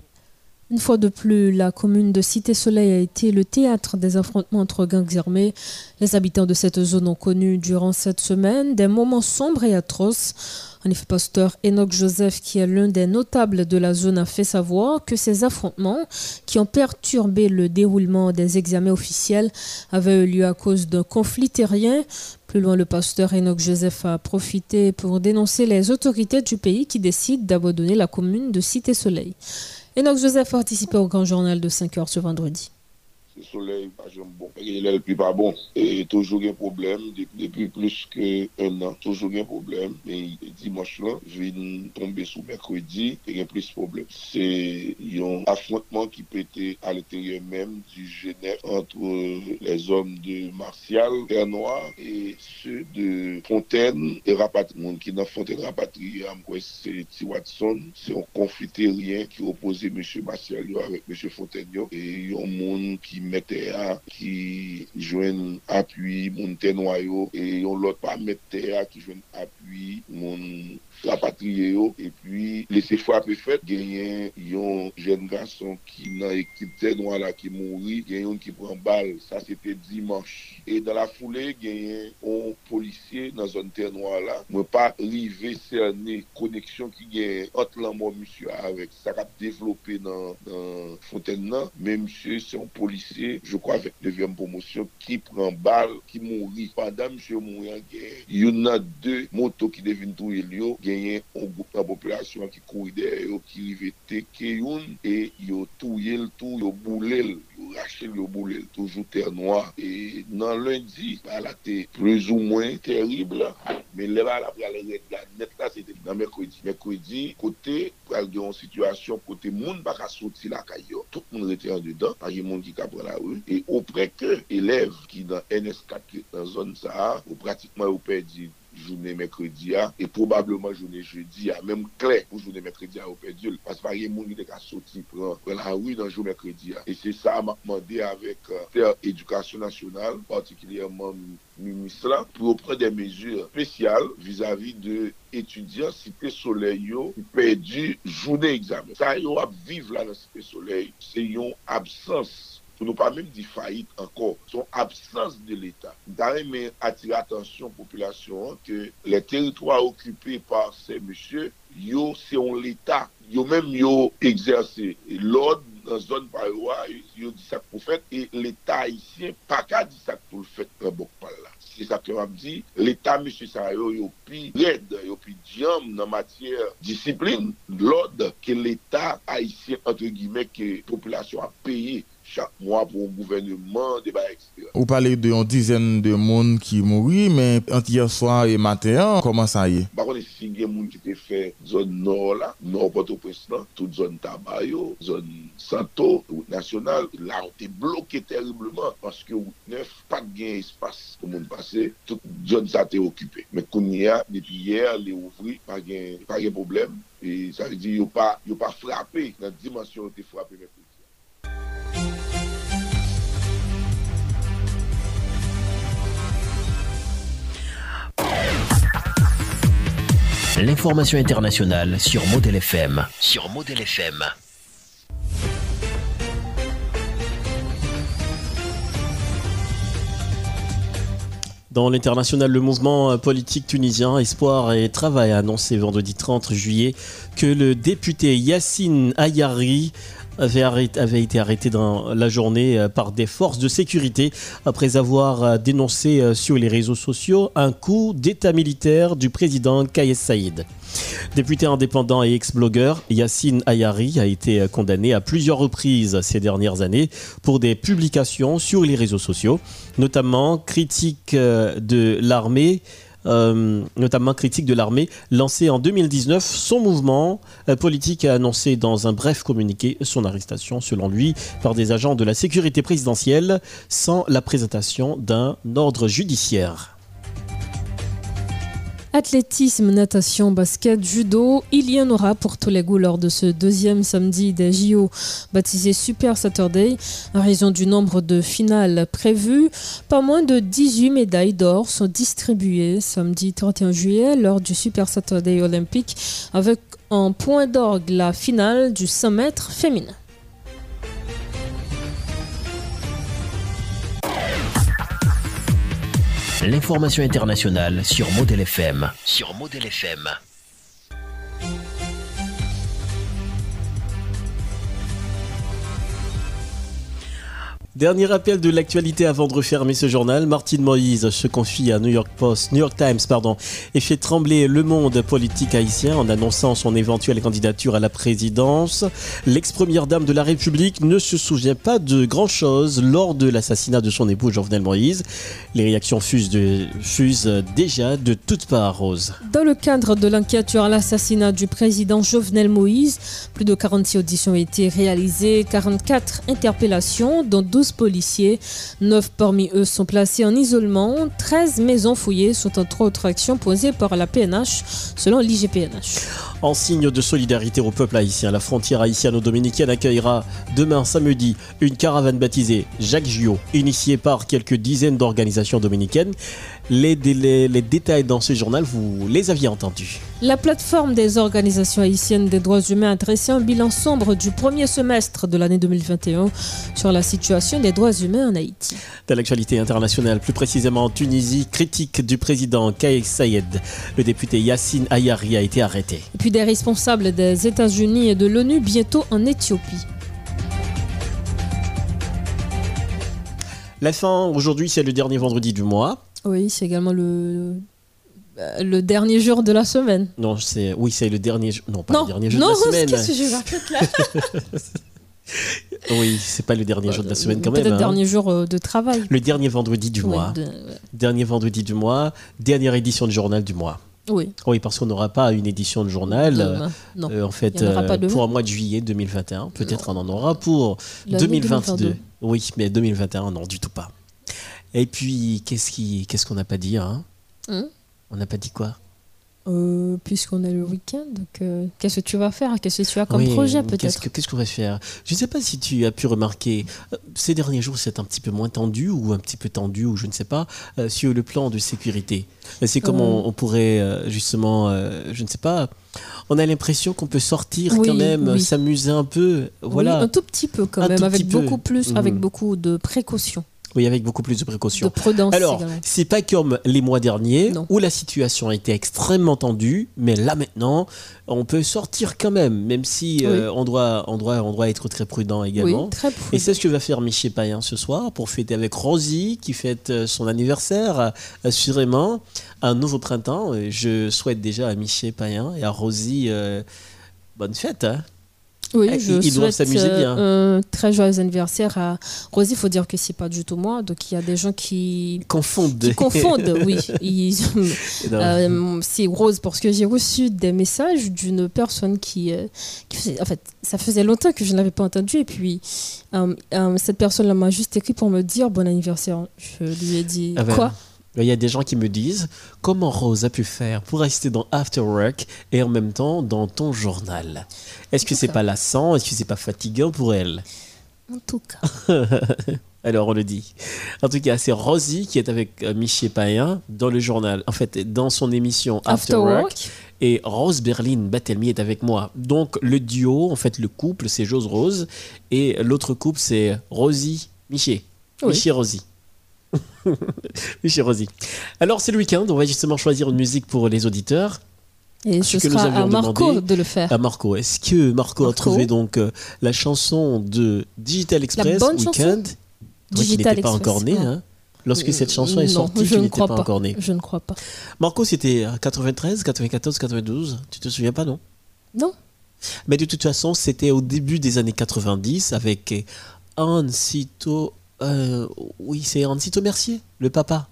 [SPEAKER 2] Une fois de plus, la commune de Cité-Soleil a été le théâtre des affrontements entre gangs armés. Les habitants de cette zone ont connu durant cette semaine des moments sombres et atroces. En effet, pasteur Enoch Joseph, qui est l'un des notables de la zone, a fait savoir que ces affrontements, qui ont perturbé le déroulement des examens officiels, avaient eu lieu à cause d'un conflit terrien. Plus loin, le pasteur Enoch Joseph a profité pour dénoncer les autorités du pays qui décident d'abandonner la commune de Cité-Soleil. Enoch Joseph a participé au grand journal de 5 heures ce vendredi.
[SPEAKER 12] se soley pa jom bon, e lèl pi pa bon. E toujou gen problem, depi plus ke un an, toujou gen problem, e dimanche lan, vin tombe sou mèkredi, e gen plus problem. Se yon affrontman ki pète al eteryen mèm du Genève entre les hommes de Martial, Pernoir, et ceux de Fontaine et Rapatrie. Moun ki nan Fontaine Rapatrie, amkwen se T. Watson, se yon konfiterien ki opose M. Martial yo avèk M. Fontaine yo, e yon moun ki mette a ki jwen apuy moun tenwayo e yon lot pa mette a ki jwen apuy moun la patriye yo, e pi lese fwa pe fet, genyen yon jen gason ki nan ekip ten wala ki mouri, genyen yon ki pran bal, sa sete dimanche. E dan la foule genyen yon polisye nan zon ten wala, mwen pa rive serne koneksyon ki genyen ot lan mwen monsye avek, sa kap devlope nan, nan fonten nan, men monsye se yon polisye, je kwa vek devyen promosyon ki pran bal, ki mouri. Pandan monsye mouyan genyen, yon nan de moto ki devin tou el yo, genyen genye an goup nan populasyon ki kou ide yo ki rive teke yon e yo touye l tou yo boulel yo rache l yo boulel toujou ter noa. E nan lundi ala te plus ou mwen terrible men leva ala pre ala red la net la se te nan mekwedi. Mekwedi kote pral de yon situasyon kote moun baka soti la kayo tout moun rete an dedan pari moun ki kapre la ou e ou preke elev ki nan NS4 ki nan zon sa ou pratikman ou perdi jounen mekredi a, e probableman jounen jeudi a, menm kle pou jounen mekredi a ou pedil, pasman ye moun yon ka soti pran, pran la wou nan jounen mekredi a. E se sa ma mande avèk euh, ter edukasyon nasyonal, patikilyèman minis la, pou pran de mezur spesyal vizavi de etudyan site soley yo pou pedi jounen examen. Sa yo ap vive la nan site soley, se yon absans pou nou pa mèm di fayit ankor, son absans de l'Etat. Darè mè atire atensyon populasyon an ke le teritwa okupè par se mèche, yo se yon l'Etat, yo mèm yo egzersè. L'od nan zon parwa, yo di sak pou fèt, e l'Etat haïsyen pa ka di sak pou fèt nan bok pal la. Se sa ke mèm di, l'Etat mèche sa yo yo pi red, yo pi diam nan matyèr disiplin, l'od ke l'Etat haïsyen, entre gimè, ke populasyon a peye chaque mois pour un gouvernement, débat, etc.
[SPEAKER 9] Vous parlez de une dizaine de monde qui mourent, mais entre hier soir et matin, comment ça y est?
[SPEAKER 12] Par contre, si il y a des gens qui ont fait zone nord, là, nord Port-au-Prince, toute zone Tabayo, zone Santo, route nationale, là, on était bloqué terriblement parce que route 9, pas de gain espace pour monde passer, toute zone ça a été occupée. Mais qu'on y a, depuis hier, les ouvriers, pas de problème. Et ça veut dire qu'ils n'ont pas, pas frappé la dimension où ils
[SPEAKER 4] L'information internationale sur Model FM. Sur Model FM.
[SPEAKER 1] Dans l'international, le mouvement politique tunisien Espoir et Travail a annoncé vendredi 30 juillet que le député Yassine Ayari avait, été arrêté dans la journée euh, par des forces de sécurité après avoir euh, dénoncé euh, sur les réseaux sociaux un coup d'état militaire du président Kayes Saïd. Député indépendant et ex-blogueur, Yassine Ayari a été condamné à plusieurs reprises ces dernières années pour des publications sur les réseaux sociaux, notamment critique de l'armée euh, notamment critique de l'armée, lancé en 2019. Son mouvement euh, politique a annoncé dans un bref communiqué son arrestation, selon lui, par des agents de la sécurité présidentielle sans la présentation d'un ordre judiciaire.
[SPEAKER 2] Athlétisme, natation, basket, judo, il y en aura pour tous les goûts lors de ce deuxième samedi des JO baptisé Super Saturday. En raison du nombre de finales prévues, pas moins de 18 médailles d'or sont distribuées samedi 31 juillet lors du Super Saturday olympique avec en point d'orgue la finale du 100 mètres féminin.
[SPEAKER 4] L'information internationale sur Model FM. Sur Model FM.
[SPEAKER 1] Dernier rappel de l'actualité avant de refermer ce journal. Martine Moïse se confie à New York Post, New York Times, pardon, et fait trembler le monde politique haïtien en annonçant son éventuelle candidature à la présidence. L'ex-première dame de la République ne se souvient pas de grand chose lors de l'assassinat de son époux Jovenel Moïse. Les réactions fusent, fusent déjà de toutes parts, Rose.
[SPEAKER 2] Dans le cadre de l'enquête sur l'assassinat du président Jovenel Moïse, plus de 46 auditions ont été réalisées, 44 interpellations, dont 12 policiers. 9 parmi eux sont placés en isolement. 13 maisons fouillées sont entre autres actions posées par la PNH, selon l'IGPNH.
[SPEAKER 1] En signe de solidarité au peuple haïtien, la frontière haïtiano-dominicaine accueillera demain samedi une caravane baptisée Jacques Giot, initiée par quelques dizaines d'organisations dominicaines. Les, les, détails dans ce journal, vous les aviez entendus.
[SPEAKER 2] La plateforme des organisations haïtiennes des droits humains a dressé un bilan sombre du premier semestre de l'année 2021 sur la situation des droits humains en Haïti.
[SPEAKER 1] Dans l'actualité internationale, plus précisément en Tunisie, critique du président Kais Sayed, le député Yassine Ayari a été arrêté.
[SPEAKER 2] Et puis des responsables des États-Unis et de l'ONU bientôt en Éthiopie.
[SPEAKER 1] La fin, aujourd'hui, c'est le dernier vendredi du mois.
[SPEAKER 2] Oui, c'est également le le dernier jour de la semaine.
[SPEAKER 1] Non, c'est oui, c'est le dernier non pas le dernier jour de la semaine.
[SPEAKER 2] Non, qu'est-ce que je là
[SPEAKER 1] Oui, c'est pas le dernier jour de la semaine quand même.
[SPEAKER 2] Peut-être
[SPEAKER 1] hein.
[SPEAKER 2] dernier jour euh, de travail.
[SPEAKER 1] Le dernier vendredi du
[SPEAKER 2] Ouais,
[SPEAKER 1] mois.
[SPEAKER 2] de-.
[SPEAKER 1] Dernier vendredi du mois, dernière édition du journal du mois.
[SPEAKER 2] Oui.
[SPEAKER 1] Oui, parce qu'on n'aura pas une édition de journal.
[SPEAKER 2] Demain,
[SPEAKER 1] euh,
[SPEAKER 2] non.
[SPEAKER 1] euh, en fait,
[SPEAKER 2] en
[SPEAKER 1] euh, pour un mois de juillet 2021. Peut-être on en aura pour
[SPEAKER 2] L'année
[SPEAKER 1] 2022.
[SPEAKER 2] 2022.
[SPEAKER 1] Oui, mais 2021, non, du tout pas. Et puis, qu'est-ce qu'on n'a pas dit hein?
[SPEAKER 2] Hein?
[SPEAKER 1] On n'a pas dit quoi?
[SPEAKER 2] Euh, Puisqu'on est le week-end, donc euh, qu'est-ce que tu vas faire? Qu'est-ce que tu as comme
[SPEAKER 1] Oui,
[SPEAKER 2] projet
[SPEAKER 1] Qu'est-ce
[SPEAKER 2] peut-être?
[SPEAKER 1] que- qu'est-ce qu'on va faire? Je ne sais pas si tu as pu remarquer, euh, ces derniers jours, c'est un petit peu moins tendu ou un petit peu tendu, ou je ne sais pas, euh, sur le plan de sécurité. Euh, C'est comme
[SPEAKER 2] Euh.
[SPEAKER 1] on, on pourrait, euh, justement, euh, je ne sais pas, on a l'impression qu'on peut sortir
[SPEAKER 2] Oui,
[SPEAKER 1] quand même,
[SPEAKER 2] oui.
[SPEAKER 1] s'amuser un peu. Voilà.
[SPEAKER 2] Un tout petit peu quand
[SPEAKER 1] Un
[SPEAKER 2] même, avec
[SPEAKER 1] peu.
[SPEAKER 2] beaucoup plus, avec beaucoup de précautions.
[SPEAKER 1] Oui, avec beaucoup plus de précautions.
[SPEAKER 2] De prudence
[SPEAKER 1] Alors, c'est pas comme les mois derniers où la situation a été extrêmement tendue, mais là maintenant, on peut sortir quand même, même si euh, on, doit, on, doit, on doit être très prudent également.
[SPEAKER 2] Oui, très prudent.
[SPEAKER 1] Et c'est ce que va faire Michel Payen ce soir pour fêter avec Rosie, qui fête euh, son anniversaire, euh, assurément, un nouveau printemps. Je souhaite déjà à Michel Payen et à Rosie euh, bonne fête. hein.
[SPEAKER 2] Oui,
[SPEAKER 1] Eh,
[SPEAKER 2] je
[SPEAKER 1] ils- doivent
[SPEAKER 2] souhaite
[SPEAKER 1] s'amuser bien.
[SPEAKER 2] euh, un très joyeux anniversaire à Rosie. Il faut dire que c'est pas du tout moi, donc il y a des gens qui
[SPEAKER 1] confondent.
[SPEAKER 2] Qui confondent, oui. Ils- euh, c'est Rose parce que j'ai reçu des messages d'une personne qui, euh, qui faisait- en fait, ça faisait longtemps que je ne l'avais pas entendu et puis euh, euh, cette personne-là m'a juste écrit pour me dire bon anniversaire. Je lui ai dit
[SPEAKER 1] Ah ben,
[SPEAKER 2] quoi?
[SPEAKER 1] Il y a des gens qui me disent comment Rose a pu faire pour rester dans After Work et en même temps dans ton journal? Est-ce que c'est pas lassant? Est-ce que c'est pas fatigant pour elle?
[SPEAKER 2] En tout cas.
[SPEAKER 1] Alors on le dit. En tout cas, c'est Rosie qui est avec euh, Michel Payen dans le journal, en fait, dans son émission After,
[SPEAKER 2] After
[SPEAKER 1] Work.
[SPEAKER 2] Work.
[SPEAKER 1] Et Rose Berlin Batelmi est avec moi. Donc le duo, en fait, le couple, c'est Jose Rose. Et l'autre couple, c'est Rosie Michel.
[SPEAKER 2] Oui.
[SPEAKER 1] Michel Rosie. Michel Rosie. Alors c'est le week-end, on va justement choisir une musique pour les auditeurs.
[SPEAKER 2] Et
[SPEAKER 1] Ce
[SPEAKER 2] ce
[SPEAKER 1] que
[SPEAKER 2] sera à Marco
[SPEAKER 1] demandé
[SPEAKER 2] de le faire.
[SPEAKER 1] À Marco. Est-ce que Marco, a trouvé donc euh, la chanson de Digital Express Weekend
[SPEAKER 2] Digital
[SPEAKER 1] n'étais pas encore né,
[SPEAKER 2] ah.
[SPEAKER 1] hein Lorsque cette chanson est
[SPEAKER 2] Non,
[SPEAKER 1] sortie,
[SPEAKER 2] je
[SPEAKER 1] tu n'étais pas,
[SPEAKER 2] pas.
[SPEAKER 1] encore né.
[SPEAKER 2] Je ne crois pas.
[SPEAKER 1] Marco, c'était à 93, 94, 92. Tu te souviens pas, non?
[SPEAKER 2] Non.
[SPEAKER 1] Mais de toute façon, c'était au début des années 90 avec euh, Ancito. Euh, oui, c'est Ancito Mercier, le papa.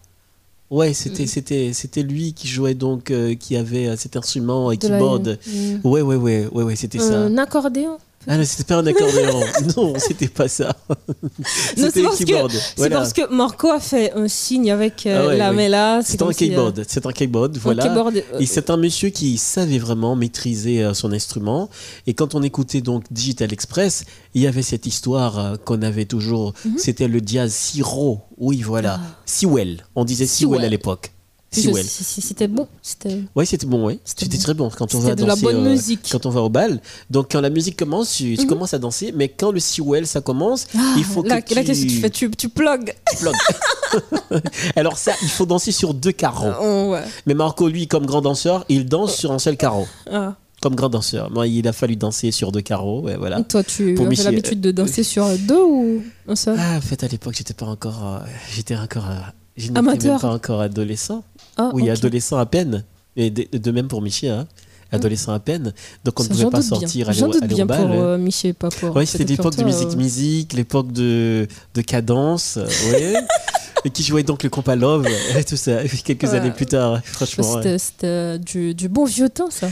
[SPEAKER 1] Ouais,
[SPEAKER 2] Mm.
[SPEAKER 1] c'était c'était c'était lui qui jouait donc euh, qui avait euh, cet instrument et
[SPEAKER 2] De la-.
[SPEAKER 1] Ouais ouais ouais ouais ouais, c'était ça.
[SPEAKER 2] Un accordéon
[SPEAKER 1] Ah non, c'était pas un accordéon. non, c'était pas ça. C'était le keyboard.
[SPEAKER 2] c'est
[SPEAKER 1] Voilà.
[SPEAKER 2] parce que Marco a fait un signe avec euh,
[SPEAKER 1] Ah ouais,
[SPEAKER 2] la
[SPEAKER 1] ouais.
[SPEAKER 2] main là.
[SPEAKER 1] C'est un
[SPEAKER 2] si, euh,
[SPEAKER 1] keyboard, c'est un keyboard, voilà.
[SPEAKER 2] keyboard, euh,
[SPEAKER 1] et c'est un monsieur qui savait vraiment maîtriser euh, son instrument. Et quand on écoutait donc Digital Express, il y avait cette histoire euh, qu'on avait toujours.
[SPEAKER 2] Mhm.
[SPEAKER 1] C'était le diaz Siro. Oui, voilà. Sewell. On disait Sewell,
[SPEAKER 2] Sewell.
[SPEAKER 1] à l'époque. Sewell.
[SPEAKER 2] C'était bon.
[SPEAKER 1] Oui, c'était bon, oui. C'était très bon quand on va
[SPEAKER 2] de la
[SPEAKER 1] danser.
[SPEAKER 2] bonne
[SPEAKER 1] euh,
[SPEAKER 2] musique.
[SPEAKER 1] Quand on va au bal. Donc quand la musique commence, tu,
[SPEAKER 2] Mhm.
[SPEAKER 1] commences à danser, mais quand le Sewell ça commence,
[SPEAKER 2] Ah,
[SPEAKER 1] il faut
[SPEAKER 2] là,
[SPEAKER 1] que tu.
[SPEAKER 2] là, qu'est-ce que tu fais? Tu, tu.
[SPEAKER 1] Alors ça, il faut danser sur deux carreaux.
[SPEAKER 2] Oh.
[SPEAKER 1] Mais Marco, lui, comme grand danseur, il danse sur un seul carreau.
[SPEAKER 2] Ah.
[SPEAKER 1] Comme grand danseur. Moi, il a fallu danser sur deux carreaux. Ouais, voilà.
[SPEAKER 2] Toi, tu
[SPEAKER 1] Pour Michel-
[SPEAKER 2] l'habitude de danser sur deux ou un seul?
[SPEAKER 1] Ah, en fait, à l'époque, j'étais pas encore. euh, j'étais encore. euh, je n'étais même pas encore adolescent.
[SPEAKER 2] Ah,
[SPEAKER 1] oui, adolescent à peine. Et de, de même pour Michel, hein. Adolescent à peine. Donc on ne pouvait pas
[SPEAKER 2] doute bien.
[SPEAKER 1] sortir, aller, au- aller
[SPEAKER 2] bien
[SPEAKER 1] bal.
[SPEAKER 2] pour
[SPEAKER 1] hein.
[SPEAKER 2] euh, Michel, pas pour.
[SPEAKER 1] Ouais, c'était
[SPEAKER 2] peut-être pour
[SPEAKER 1] l'époque de musique
[SPEAKER 2] euh.
[SPEAKER 1] musique, l'époque de, de cadence, euh, ouais. et qui jouait donc le compas Love, et tout ça, quelques
[SPEAKER 2] Ouais.
[SPEAKER 1] années plus tard, franchement. ouais.
[SPEAKER 2] C'était c'était du, du bon vieux temps, ça.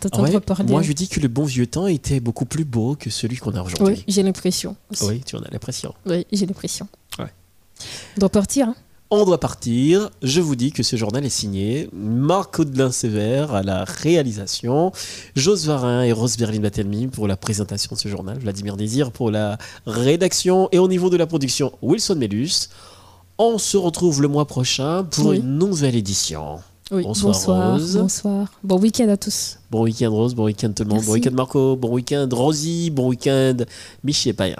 [SPEAKER 2] T'entendre
[SPEAKER 1] Ouais,
[SPEAKER 2] parler.
[SPEAKER 1] moi, je dis que le bon vieux temps était beaucoup plus beau que celui qu'on a aujourd'hui.
[SPEAKER 2] Oui, j'ai l'impression.
[SPEAKER 1] Oui, tu en as l'impression.
[SPEAKER 2] Oui, j'ai l'impression.
[SPEAKER 1] Ouais.
[SPEAKER 2] On doit partir. hein.
[SPEAKER 1] On doit partir. Je vous dis que ce journal est signé Marc Audelin Sévère à la réalisation, Jos Varin et Rose Berlin Batelmi pour la présentation de ce journal, Vladimir Désir pour la rédaction et au niveau de la production, Wilson Mellus. On se retrouve le mois prochain pour
[SPEAKER 2] Oui.
[SPEAKER 1] une nouvelle édition.
[SPEAKER 2] Oui,
[SPEAKER 1] bonsoir,
[SPEAKER 2] bonsoir.
[SPEAKER 1] Rose.
[SPEAKER 2] bonsoir. Bon week-end à tous.
[SPEAKER 1] Bon week-end Rose, bon week-end tout le monde, bon week-end Marco, bon week-end Rosie, bon week-end Michel Payen.